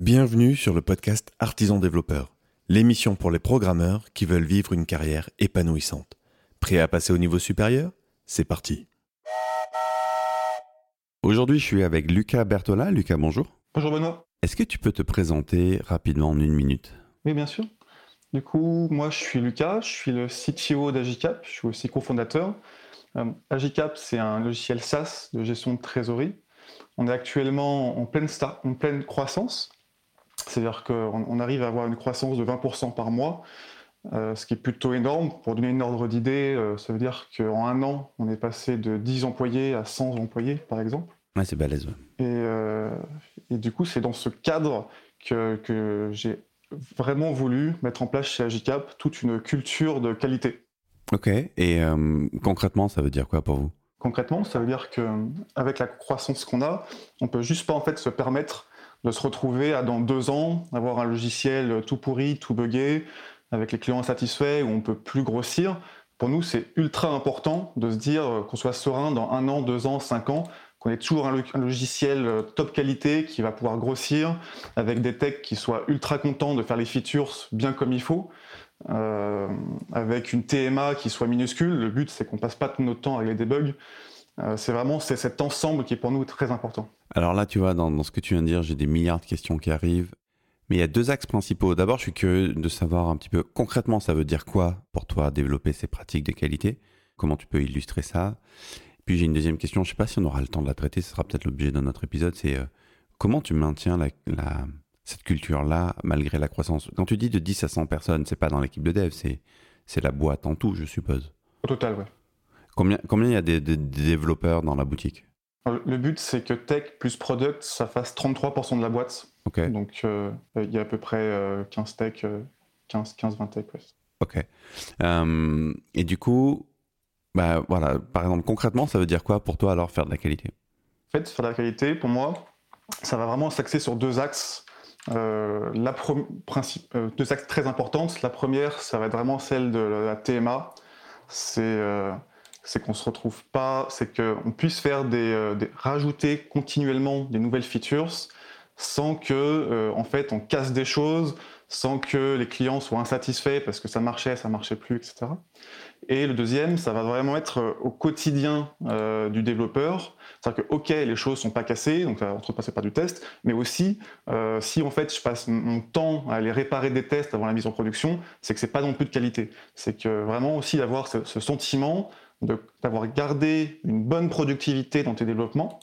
Bienvenue sur le podcast Artisan Développeur, l'émission pour les programmeurs qui veulent vivre une carrière épanouissante. Prêt à passer au niveau supérieur? C'est parti. Aujourd'hui, je suis avec Lucas Bertola. Lucas, bonjour. Bonjour Benoît. Est-ce que tu peux te présenter rapidement en une minute? Oui, bien sûr. Du coup, moi, je suis Lucas, je suis le CTO d'Agicap, je suis aussi cofondateur. Euh, Agicap, c'est un logiciel SaaS de gestion de trésorerie. On est actuellement en pleine, en pleine croissance. C'est-à-dire qu'on arrive à avoir une croissance de 20% par mois, euh, ce qui est plutôt énorme. Pour donner une ordre d'idée, euh, ça veut dire qu'en un an, on est passé de 10 employés à 100 employés, par exemple. Ouais, c'est balèze. Et, euh, et, du coup, c'est dans ce cadre que, que j'ai vraiment voulu mettre en place chez Agicap toute une culture de qualité. Ok. Et concrètement, ça veut dire quoi pour vous? Concrètement, ça veut dire qu'avec la croissance qu'on a, on peut juste pas en fait se permettre de se retrouver à dans deux ans, avoir un logiciel tout pourri, tout buggé, avec les clients insatisfaits, où on peut plus grossir. Pour nous, c'est ultra important de se dire qu'on soit serein dans un an, deux ans, cinq ans, qu'on ait toujours un, logiciel top qualité qui va pouvoir grossir, avec des techs qui soient ultra contents de faire les features bien comme il faut, euh, avec une TMA qui soit minuscule. Le but, c'est qu'on passe pas tout notre temps avec les debugs. Euh, c'est vraiment cet ensemble qui est pour nous très important. Alors là, tu vois, dans, ce que tu viens de dire, j'ai des milliards de questions qui arrivent. Mais il y a deux axes principaux. D'abord, je suis curieux de savoir un petit peu concrètement, ça veut dire quoi pour toi développer ces pratiques de qualité? Comment tu peux illustrer ça? Puis j'ai une deuxième question, je ne sais pas si on aura le temps de la traiter, ce sera peut-être l'objet de notre épisode, c'est euh, comment tu maintiens cette culture-là malgré la croissance? Quand tu dis de 10 à 100 personnes, c'est pas dans l'équipe de dev, c'est la boîte en tout, je suppose. Au total, oui. Combien, combien il y a de développeurs dans la boutique? Le but, c'est que tech plus product, ça fasse 33% de la boîte. Donc, euh, il y a à peu près 15 euh, tech, 15, 15, 20 tech. Ok. Euh, et du coup, bah, voilà, par exemple, concrètement, ça veut dire quoi pour toi alors faire de la qualité? En fait, faire de la qualité, pour moi, ça va vraiment s'axer sur deux axes. la principe, deux axes très importantes. La première, ça va être vraiment celle de la TMA. C'est c'est qu'on se retrouve pas, c'est qu'on puisse faire euh, des, rajouter continuellement des nouvelles features sans que, euh, en fait, on casse des choses, sans que les clients soient insatisfaits parce que ça marchait, ça marchait plus, etc. Et le deuxième, ça va vraiment être euh, au quotidien du développeur. C'est-à-dire que, OK, les choses sont pas cassées, donc on ne passer pas du test, mais aussi, si en fait je passe mon temps à aller réparer des tests avant la mise en production, c'est que c'est pas non plus de qualité. C'est que vraiment aussi d'avoir ce sentiment d'avoir gardé une bonne productivité dans tes développements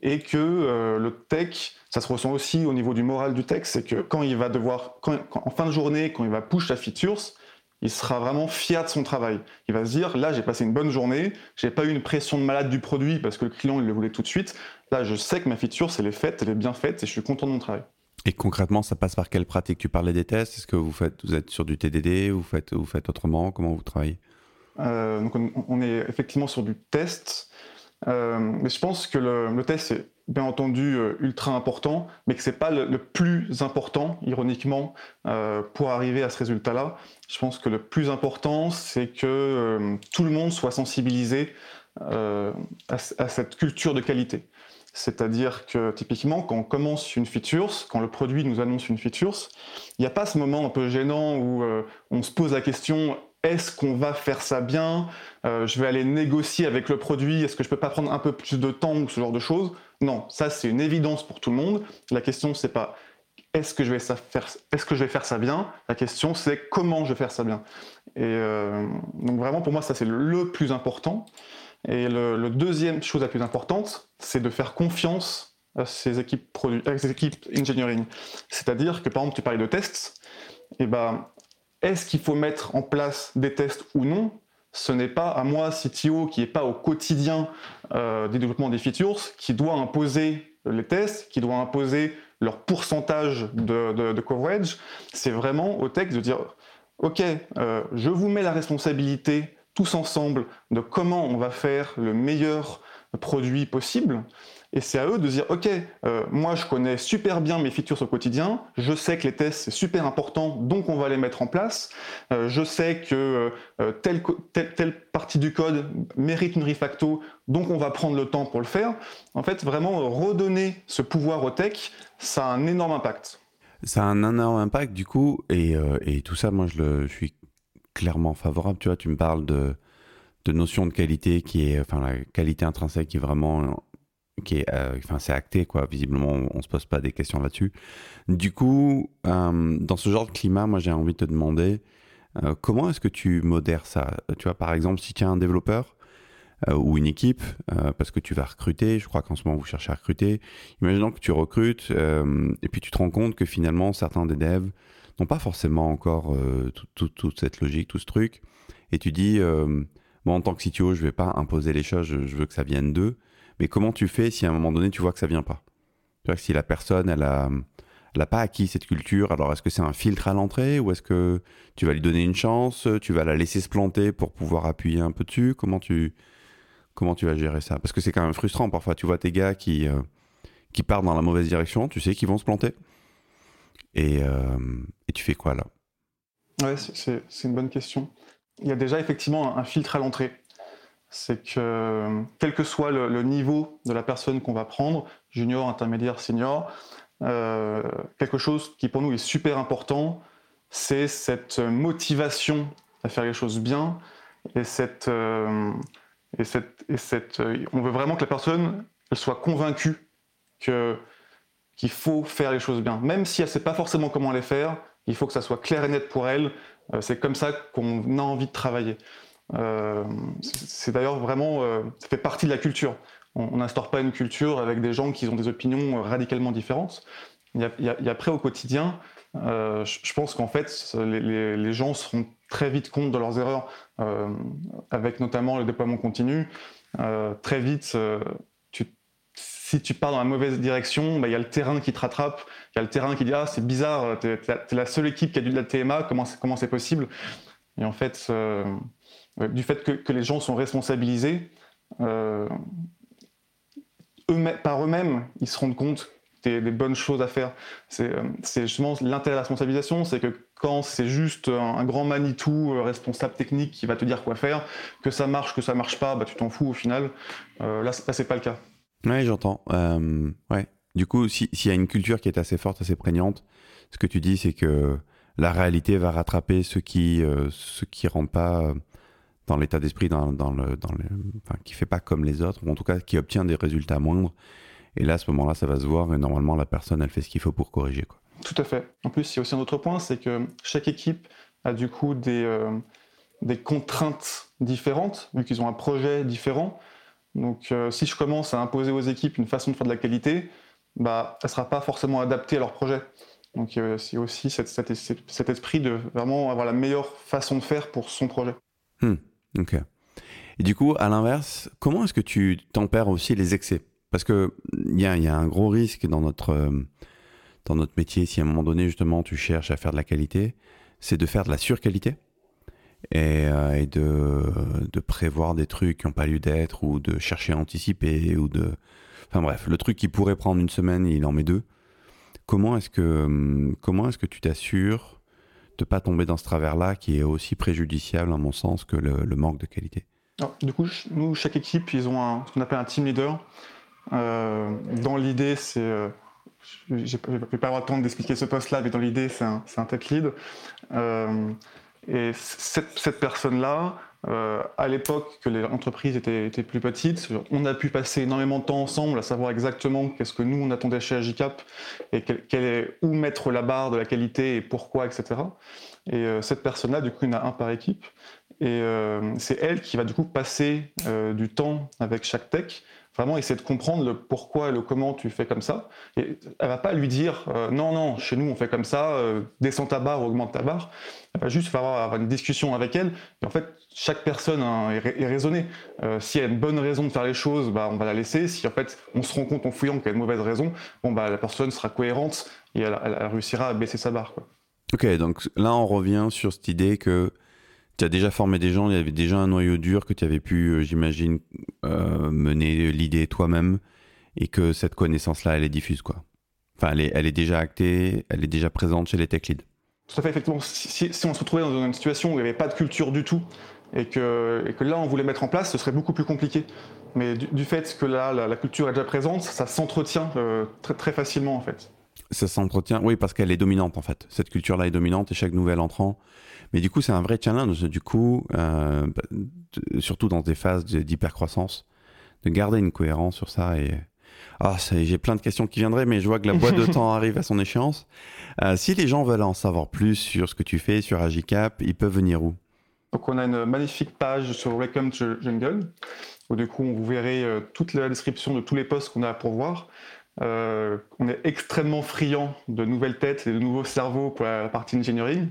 et que euh, le tech, ça se ressent aussi au niveau du moral du tech, c'est que quand il va devoir, en fin de journée, quand il va push la features, il sera vraiment fier de son travail. Il va se dire, là, j'ai passé une bonne journée, j'ai pas eu une pression de malade du produit parce que le client, il le voulait tout de suite. Là, je sais que ma feature, elle est faite, elle est bien faite et je suis content de mon travail. Et concrètement, ça passe par quelle pratique? Tu parlais des tests. Est-ce que vous êtes sur du TDD Vous faites, vous faites autrement? Comment vous travaillez? Donc on, est effectivement sur du test, euh, mais je pense que le, test est bien entendu euh, ultra important, mais que c'est pas le, plus important, ironiquement, pour arriver à ce résultat-là. Je pense que le plus important, c'est que tout le monde soit sensibilisé à, à, cette culture de qualité. C'est-à-dire que typiquement, quand on commence une feature, quand le produit nous annonce une feature, il n'y a pas ce moment un peu gênant où on se pose la question est-ce qu'on va faire ça bien? Euh, Je vais aller négocier avec le produit. Est-ce que je peux pas prendre un peu plus de temps ou ce genre de choses? Non, ça c'est une évidence pour tout le monde. La question c'est pas est-ce que je vais faire est-ce que je vais faire ça bien? La question c'est comment je vais faire ça bien. Et euh, donc vraiment pour moi ça c'est le plus important. Et le, deuxième chose la plus importante, c'est de faire confiance à ces équipes produits, à ces équipes engineering. C'est-à-dire que par exemple tu parlais de tests, et ben est-ce qu'il faut mettre en place des tests ou non? Ce n'est pas à moi, CTO, qui n'est pas au quotidien euh, des développements des features, qui doit imposer les tests, qui doit imposer leur pourcentage de, coverage. C'est vraiment au texte de dire, OK, euh, je vous mets la responsabilité tous ensemble de comment on va faire le meilleur produit possible. Et c'est à eux de dire, OK, euh, moi je connais super bien mes features au quotidien, je sais que les tests c'est super important, donc on va les mettre en place. Euh, je sais que euh, telle, telle, partie du code mérite une refacto, donc on va prendre le temps pour le faire. En fait, vraiment redonner ce pouvoir au tech, ça a un énorme impact. Ça a un énorme impact du coup, et, et tout ça, moi je, le, suis clairement favorable. Tu vois, tu me parles de, de notion de qualité qui est, enfin la qualité intrinsèque qui est vraiment qui euh, enfin, c'est acté, quoi. Visiblement, on, ne se pose pas des questions là-dessus. Du coup, euh, dans ce genre de climat, moi, j'ai envie de te demander euh, comment est-ce que tu modères ça? Tu vois, par exemple, si tu as un développeur ou une équipe, parce que tu vas recruter, je crois qu'en ce moment, vous cherchez à recruter, imaginons que tu recrutes et puis tu te rends compte que finalement, certains des devs n'ont pas forcément encore toute cette logique, tout ce truc, et tu dis, bon, en tant que CTO, je vais pas imposer les choses, je veux que ça vienne d'eux. Mais comment tu fais si à un moment donné tu vois que ça vient pas? Si la personne elle a, elle pas acquis cette culture, alors est-ce que c'est un filtre à l'entrée ou est-ce que tu vas lui donner une chance, tu vas la laisser se planter pour pouvoir appuyer un peu dessus? Comment tu comment tu vas gérer ça? Parce que c'est quand même frustrant parfois. Tu vois tes gars qui euh, qui partent dans la mauvaise direction, tu sais qu'ils vont se planter. Et, euh, et tu fais quoi là? Ouais, c'est une bonne question. Il y a déjà effectivement un filtre à l'entrée c'est que quel que soit le, niveau de la personne qu'on va prendre, junior, intermédiaire, senior, euh, quelque chose qui pour nous est super important, c'est cette motivation à faire les choses bien et cette, euh, et cette, et cette euh, on veut vraiment que la personne soit convaincue que qu'il faut faire les choses bien, même si elle sait pas forcément comment les faire, il faut que ça soit clair et net pour elle. c'est comme ça qu'on a envie de travailler. Euh, c'est d'ailleurs vraiment, euh, ça fait partie de la culture. On n'instaure pas une culture avec des gens qui ont des opinions radicalement différentes. Il y a, après au quotidien, euh, je, pense qu'en fait, les, gens se rendent très vite compte de leurs erreurs, avec notamment le déploiement continu. très vite, si tu pars dans la mauvaise direction, bah, il y a le terrain qui te rattrape, il y a le terrain qui dit ah c'est bizarre, tu es, la seule équipe qui a du de la TMA, comment c'est possible? Et en fait, euh, du fait que, les gens sont responsabilisés, euh, par eux-mêmes, ils se rendent compte des, des bonnes choses à faire. C'est euh, justement l'intérêt de la responsabilisation, c'est que quand c'est juste un, grand Manitou responsable technique qui va te dire quoi faire, que ça marche, que ça marche pas, bah, tu t'en fous au final. là, c'est pas le cas. Oui, j'entends. ouais. Du coup, s'il y a une culture qui est assez forte, assez prégnante, ce que tu dis, c'est que la réalité va rattraper ceux qui, ceux qui rentrent pas dans l'état d'esprit dans, dans, le, dans le, enfin, qui fait pas comme les autres, ou en tout cas qui obtient des résultats moindres. Et là, à ce moment-là, ça va se voir et normalement, la personne, elle fait ce qu'il faut pour corriger. Quoi. Tout à fait. En plus, il y a aussi un autre point, c'est que chaque équipe a du coup des, euh, des contraintes différentes, vu qu'ils ont un projet différent. Donc, euh, si je commence à imposer aux équipes une façon de faire de la qualité, bah, elle ne sera pas forcément adaptée à leur projet. Donc, y a aussi cet, cet, esprit de vraiment avoir la meilleure façon de faire pour son projet. Hmm. Ok. Et du coup, à l'inverse, comment est-ce que tu tempères aussi les excès? Parce que il y a, y a, un gros risque dans notre euh, dans notre métier, si à un moment donné justement tu cherches à faire de la qualité, c'est de faire de la surqualité et, euh, et de, de, prévoir des trucs qui n'ont pas lieu d'être ou de chercher à anticiper ou de, enfin bref, le truc qui pourrait prendre une semaine, il en met deux. Comment est-ce que comment est-ce que tu t'assures de pas tomber dans ce travers-là qui est aussi préjudiciable, à mon sens, que le, manque de qualité Du coup, nous, chaque équipe, ils ont ce qu'on appelle un team leader. Euh, dans l'idée, c'est. Je ne vais pas avoir le temps d'expliquer ce poste-là, mais dans l'idée, c'est un, un, tech lead. Euh, et cette personne-là, euh, à l'époque que les entreprises étaient, plus petites, on a pu passer énormément de temps ensemble à savoir exactement qu'est-ce que nous on attendait chez Agicap et où mettre la barre de la qualité et pourquoi, etc. Et euh, cette personne-là, du coup, il y en a un par équipe. Et euh, c'est elle qui va du coup passer du temps avec chaque tech vraiment essayer de comprendre le pourquoi et le comment tu fais comme ça. Et elle va pas lui dire euh, non, non, chez nous on fait comme ça, euh, descends ta barre, augmente ta barre. Elle va juste avoir une discussion avec elle. Et en fait, chaque personne hein, est, raisonnée. Euh, si elle a une bonne raison de faire les choses, bah, on va la laisser. Si en fait on se rend compte en fouillant qu'elle a une mauvaise raison, bon, bah, la personne sera cohérente et elle, réussira à baisser sa barre. Ok, donc là on revient sur cette idée que tu as déjà formé des gens, il y avait déjà un noyau dur que tu avais pu, euh, j'imagine, euh, mener l'idée toi-même et que cette connaissance-là, elle est diffuse, quoi. Enfin, elle est, elle est déjà actée, elle est déjà présente chez les tech leads. Tout à fait, effectivement. Si, on se retrouvait dans une situation où il n'y avait pas de culture du tout, et que, et que, là on voulait mettre en place, ce serait beaucoup plus compliqué. Mais du, fait que là la, culture est déjà présente, ça s'entretient euh, très, très facilement en fait. Ça s'entretient, oui, parce qu'elle est dominante en fait. Cette culture-là est dominante et chaque nouvel entrant. Mais du coup, c'est un vrai challenge, du coup, euh, surtout dans des phases d'hypercroissance, de garder une cohérence sur ça et ah, j'ai plein de questions qui viendraient, mais je vois que la boîte de temps arrive à son échéance. Euh, si les gens veulent en savoir plus sur ce que tu fais sur Agicap, ils peuvent venir où? Donc, on a une magnifique page sur Welcome to Jungle, où du coup, vous verrez euh, toute la description de tous les postes qu'on a pour voir. Euh, on est extrêmement friand de nouvelles têtes et de nouveaux cerveaux pour la partie engineering.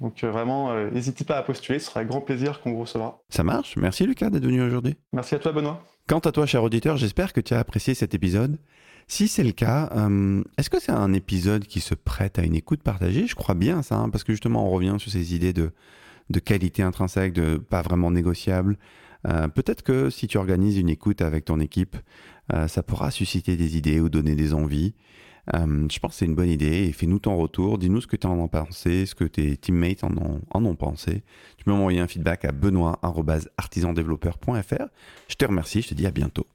Donc vraiment, n'hésitez pas à postuler, ce sera avec grand plaisir qu'on vous recevra. Ça marche. Merci Lucas d'être venu aujourd'hui. Merci à toi Benoît. Quant à toi, cher auditeur, j'espère que tu as apprécié cet épisode. Si c'est le cas, euh, est-ce que c'est un épisode qui se prête à une écoute partagée? Je crois bien ça, hein, parce que justement, on revient sur ces idées de, de qualité intrinsèque, de pas vraiment négociable. Euh, peut-être que si tu organises une écoute avec ton équipe, euh, ça pourra susciter des idées ou donner des envies. Je pense que c'est une bonne idée fais-nous ton retour. Dis-nous ce que tu en as pensé, ce que tes teammates en ont, en ont pensé. Tu peux m'envoyer un feedback à benoît.artisandéveloppeur.fr. Je te remercie, je te dis à bientôt.